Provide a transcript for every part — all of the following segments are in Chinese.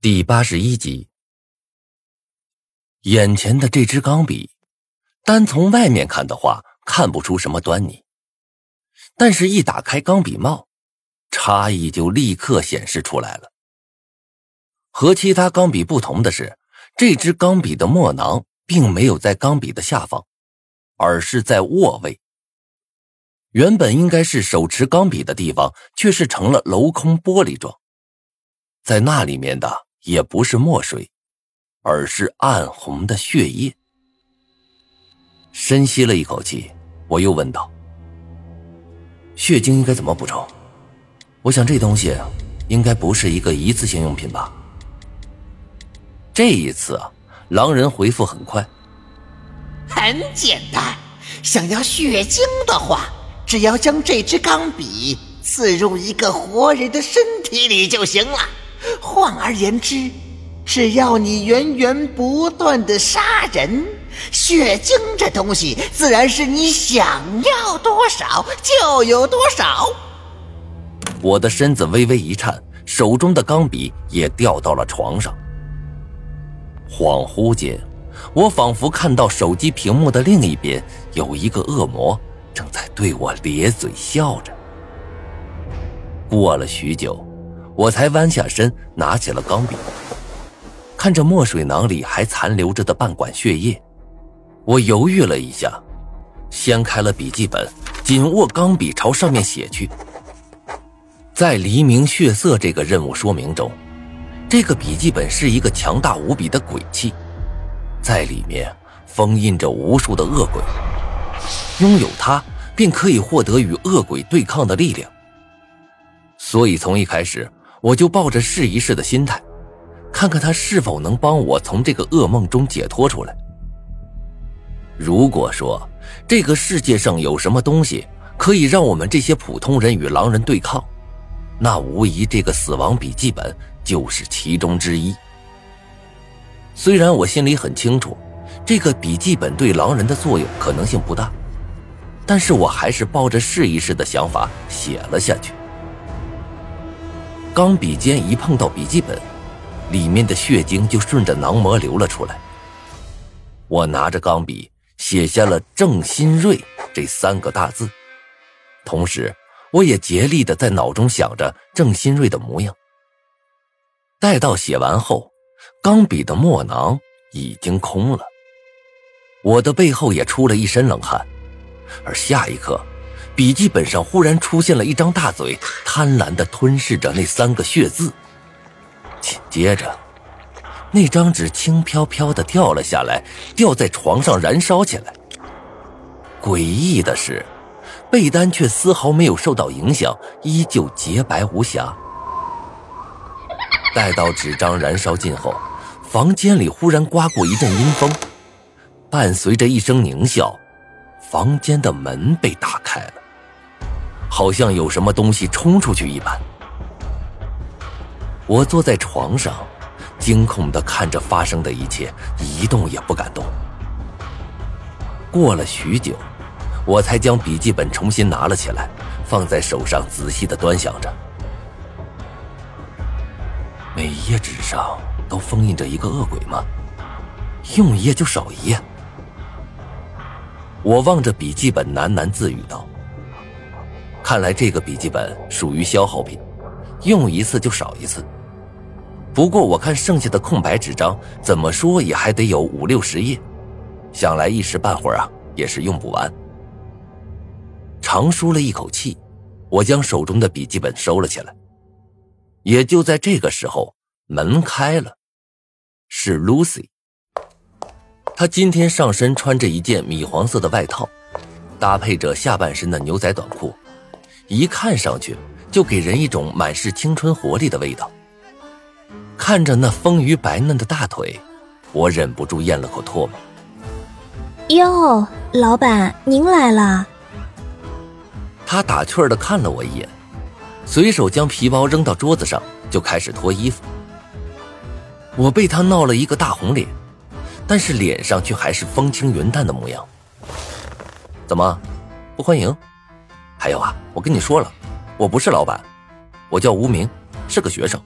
第八十一集，眼前的这支钢笔，单从外面看的话，看不出什么端倪。但是，一打开钢笔帽，差异就立刻显示出来了。和其他钢笔不同的是，这支钢笔的墨囊并没有在钢笔的下方，而是在握位。原本应该是手持钢笔的地方，却是成了镂空玻璃状，在那里面的。也不是墨水，而是暗红的血液。深吸了一口气，我又问道：“血精应该怎么补充？我想这东西应该不是一个一次性用品吧？”这一次啊，狼人回复很快：“很简单，想要血精的话，只要将这支钢笔刺入一个活人的身体里就行了。”换而言之，只要你源源不断的杀人，血精这东西自然是你想要多少就有多少。我的身子微微一颤，手中的钢笔也掉到了床上。恍惚间，我仿佛看到手机屏幕的另一边有一个恶魔正在对我咧嘴笑着。过了许久。我才弯下身，拿起了钢笔，看着墨水囊里还残留着的半管血液，我犹豫了一下，掀开了笔记本，紧握钢笔朝上面写去。在黎明血色这个任务说明中，这个笔记本是一个强大无比的鬼器，在里面封印着无数的恶鬼，拥有它便可以获得与恶鬼对抗的力量。所以从一开始。我就抱着试一试的心态，看看他是否能帮我从这个噩梦中解脱出来。如果说这个世界上有什么东西可以让我们这些普通人与狼人对抗，那无疑这个死亡笔记本就是其中之一。虽然我心里很清楚，这个笔记本对狼人的作用可能性不大，但是我还是抱着试一试的想法写了下去。钢笔尖一碰到笔记本，里面的血精就顺着囊膜流了出来。我拿着钢笔写下了“郑新瑞”这三个大字，同时我也竭力的在脑中想着郑新瑞的模样。待到写完后，钢笔的墨囊已经空了，我的背后也出了一身冷汗，而下一刻。笔记本上忽然出现了一张大嘴，贪婪的吞噬着那三个血字。紧接着，那张纸轻飘飘的掉了下来，掉在床上燃烧起来。诡异的是，被单却丝毫没有受到影响，依旧洁白无瑕。待到纸张燃烧尽后，房间里忽然刮过一阵阴风，伴随着一声狞笑，房间的门被打开了。好像有什么东西冲出去一般。我坐在床上，惊恐的看着发生的一切，一动也不敢动。过了许久，我才将笔记本重新拿了起来，放在手上，仔细的端详着。每一页纸上都封印着一个恶鬼吗？用一页就少一页。我望着笔记本，喃喃自语道。看来这个笔记本属于消耗品，用一次就少一次。不过我看剩下的空白纸张，怎么说也还得有五六十页，想来一时半会儿啊也是用不完。长舒了一口气，我将手中的笔记本收了起来。也就在这个时候，门开了，是 Lucy。她今天上身穿着一件米黄色的外套，搭配着下半身的牛仔短裤。一看上去就给人一种满是青春活力的味道。看着那丰腴白嫩的大腿，我忍不住咽了口唾沫。哟，老板您来了。他打趣的看了我一眼，随手将皮包扔到桌子上，就开始脱衣服。我被他闹了一个大红脸，但是脸上却还是风轻云淡的模样。怎么，不欢迎？还有啊，我跟你说了，我不是老板，我叫无名，是个学生。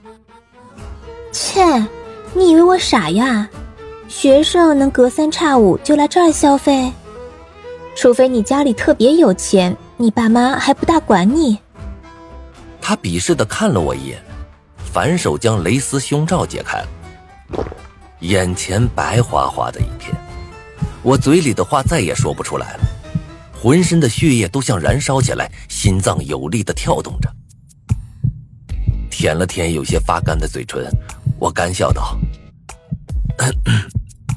切，切，你以为我傻呀？学生能隔三差五就来这儿消费？除非你家里特别有钱，你爸妈还不大管你。他鄙视的看了我一眼，反手将蕾丝胸罩解开了，眼前白花花的一片，我嘴里的话再也说不出来了，浑身的血液都像燃烧起来，心脏有力的跳动着。舔了舔有些发干的嘴唇，我干笑道：“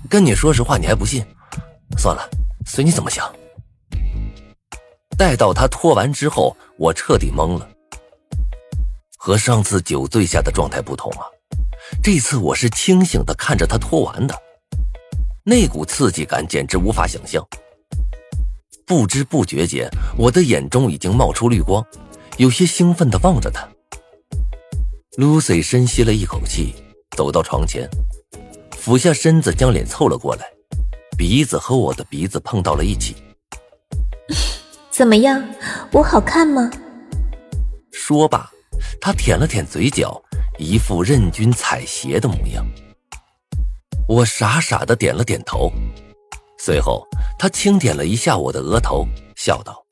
跟你说实话，你还不信？算了，随你怎么想。”待到他脱完之后，我彻底懵了。和上次酒醉下的状态不同啊，这次我是清醒的看着他脱完的，那股刺激感简直无法想象。不知不觉间，我的眼中已经冒出绿光，有些兴奋的望着他。Lucy 深吸了一口气，走到床前，俯下身子将脸凑了过来，鼻子和我的鼻子碰到了一起。怎么样，我好看吗？说罢。他舔了舔嘴角，一副任君采撷的模样。我傻傻的点了点头，随后他轻点了一下我的额头，笑道：“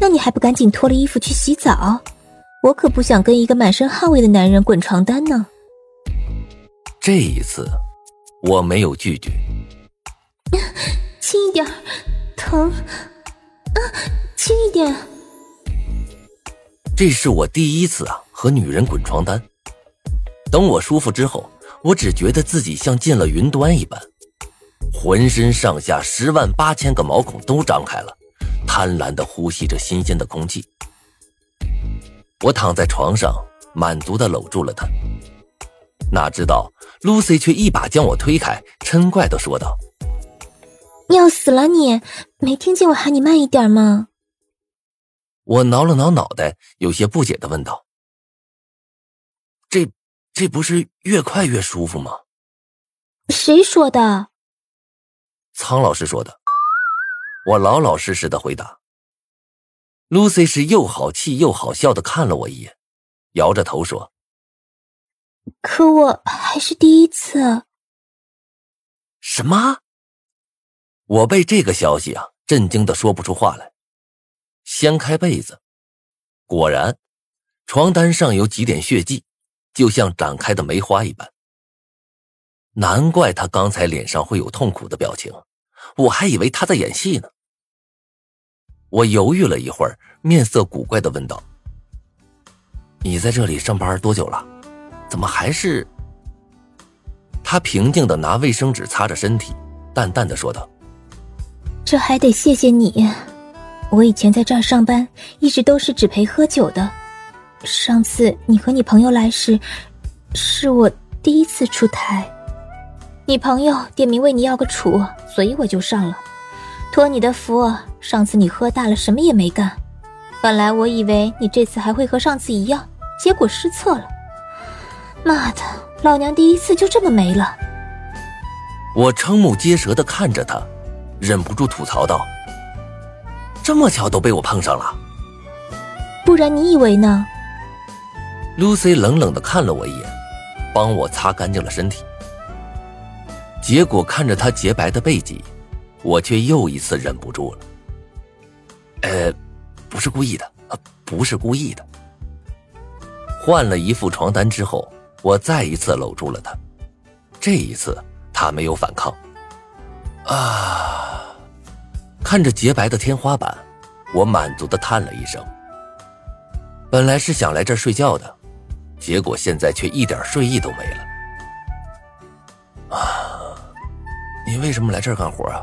那你还不赶紧脱了衣服去洗澡？我可不想跟一个满身汗味的男人滚床单呢。”这一次，我没有拒绝。轻一点，疼！啊，轻一点。这是我第一次啊和女人滚床单。等我舒服之后，我只觉得自己像进了云端一般，浑身上下十万八千个毛孔都张开了，贪婪的呼吸着新鲜的空气。我躺在床上，满足的搂住了她。哪知道 Lucy 却一把将我推开，嗔怪的说道：“要死了你！没听见我喊你慢一点吗？”我挠了挠脑袋，有些不解的问道：“这这不是越快越舒服吗？”谁说的？苍老师说的。我老老实实的回答。Lucy 是又好气又好笑的看了我一眼，摇着头说：“可我还是第一次。”什么？我被这个消息啊震惊的说不出话来。掀开被子，果然，床单上有几点血迹，就像展开的梅花一般。难怪他刚才脸上会有痛苦的表情，我还以为他在演戏呢。我犹豫了一会儿，面色古怪的问道：“你在这里上班多久了？怎么还是……”他平静的拿卫生纸擦着身体，淡淡的说道：“这还得谢谢你。”我以前在这儿上班，一直都是只陪喝酒的。上次你和你朋友来时，是我第一次出台。你朋友点名为你要个处，所以我就上了。托你的福，上次你喝大了，什么也没干。本来我以为你这次还会和上次一样，结果失策了。妈的，老娘第一次就这么没了。我瞠目结舌的看着他，忍不住吐槽道。这么巧都被我碰上了，不然你以为呢？Lucy 冷冷的看了我一眼，帮我擦干净了身体。结果看着她洁白的背脊，我却又一次忍不住了。呃，不是故意的，不是故意的。换了一副床单之后，我再一次搂住了她，这一次她没有反抗。啊。看着洁白的天花板，我满足的叹了一声。本来是想来这睡觉的，结果现在却一点睡意都没了。啊，你为什么来这儿干活啊？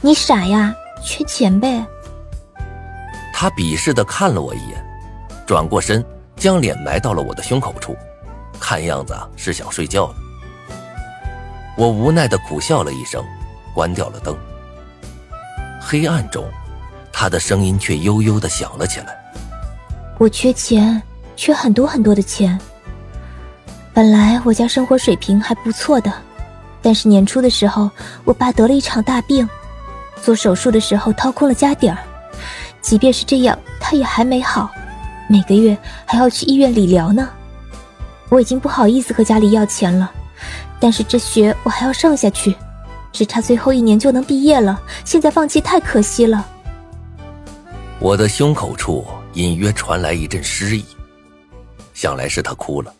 你傻呀，缺钱呗。他鄙视的看了我一眼，转过身，将脸埋到了我的胸口处，看样子是想睡觉了。我无奈的苦笑了一声，关掉了灯。黑暗中，他的声音却悠悠的响了起来。我缺钱，缺很多很多的钱。本来我家生活水平还不错的，但是年初的时候，我爸得了一场大病，做手术的时候掏空了家底儿。即便是这样，他也还没好，每个月还要去医院理疗呢。我已经不好意思和家里要钱了，但是这学我还要上下去，只差最后一年就能毕业了，现在放弃太可惜了。我的胸口处隐约传来一阵湿意，想来是他哭了。